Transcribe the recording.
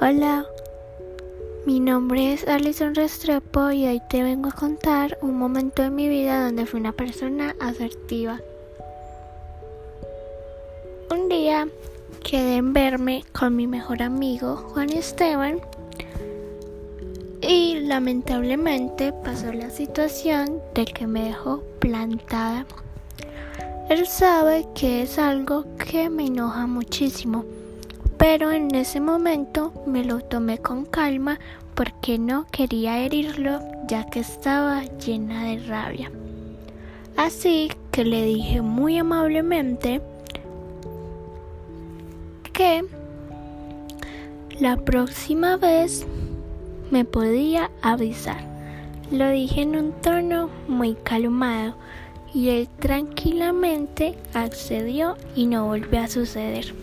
Hola, mi nombre es Alison Restrepo y hoy te vengo a contar un momento de mi vida donde fui una persona asertiva. Un día quedé en verme con mi mejor amigo Juan Esteban y lamentablemente pasó la situación de que me dejó plantada. Él sabe que es algo que me enoja muchísimo, pero en ese momento me lo tomé con calma porque no quería herirlo ya que estaba llena de rabia. Así que le dije muy amablemente que la próxima vez me podía avisar. Lo dije en un tono muy calmado y él tranquilamente accedió y no volvió a suceder.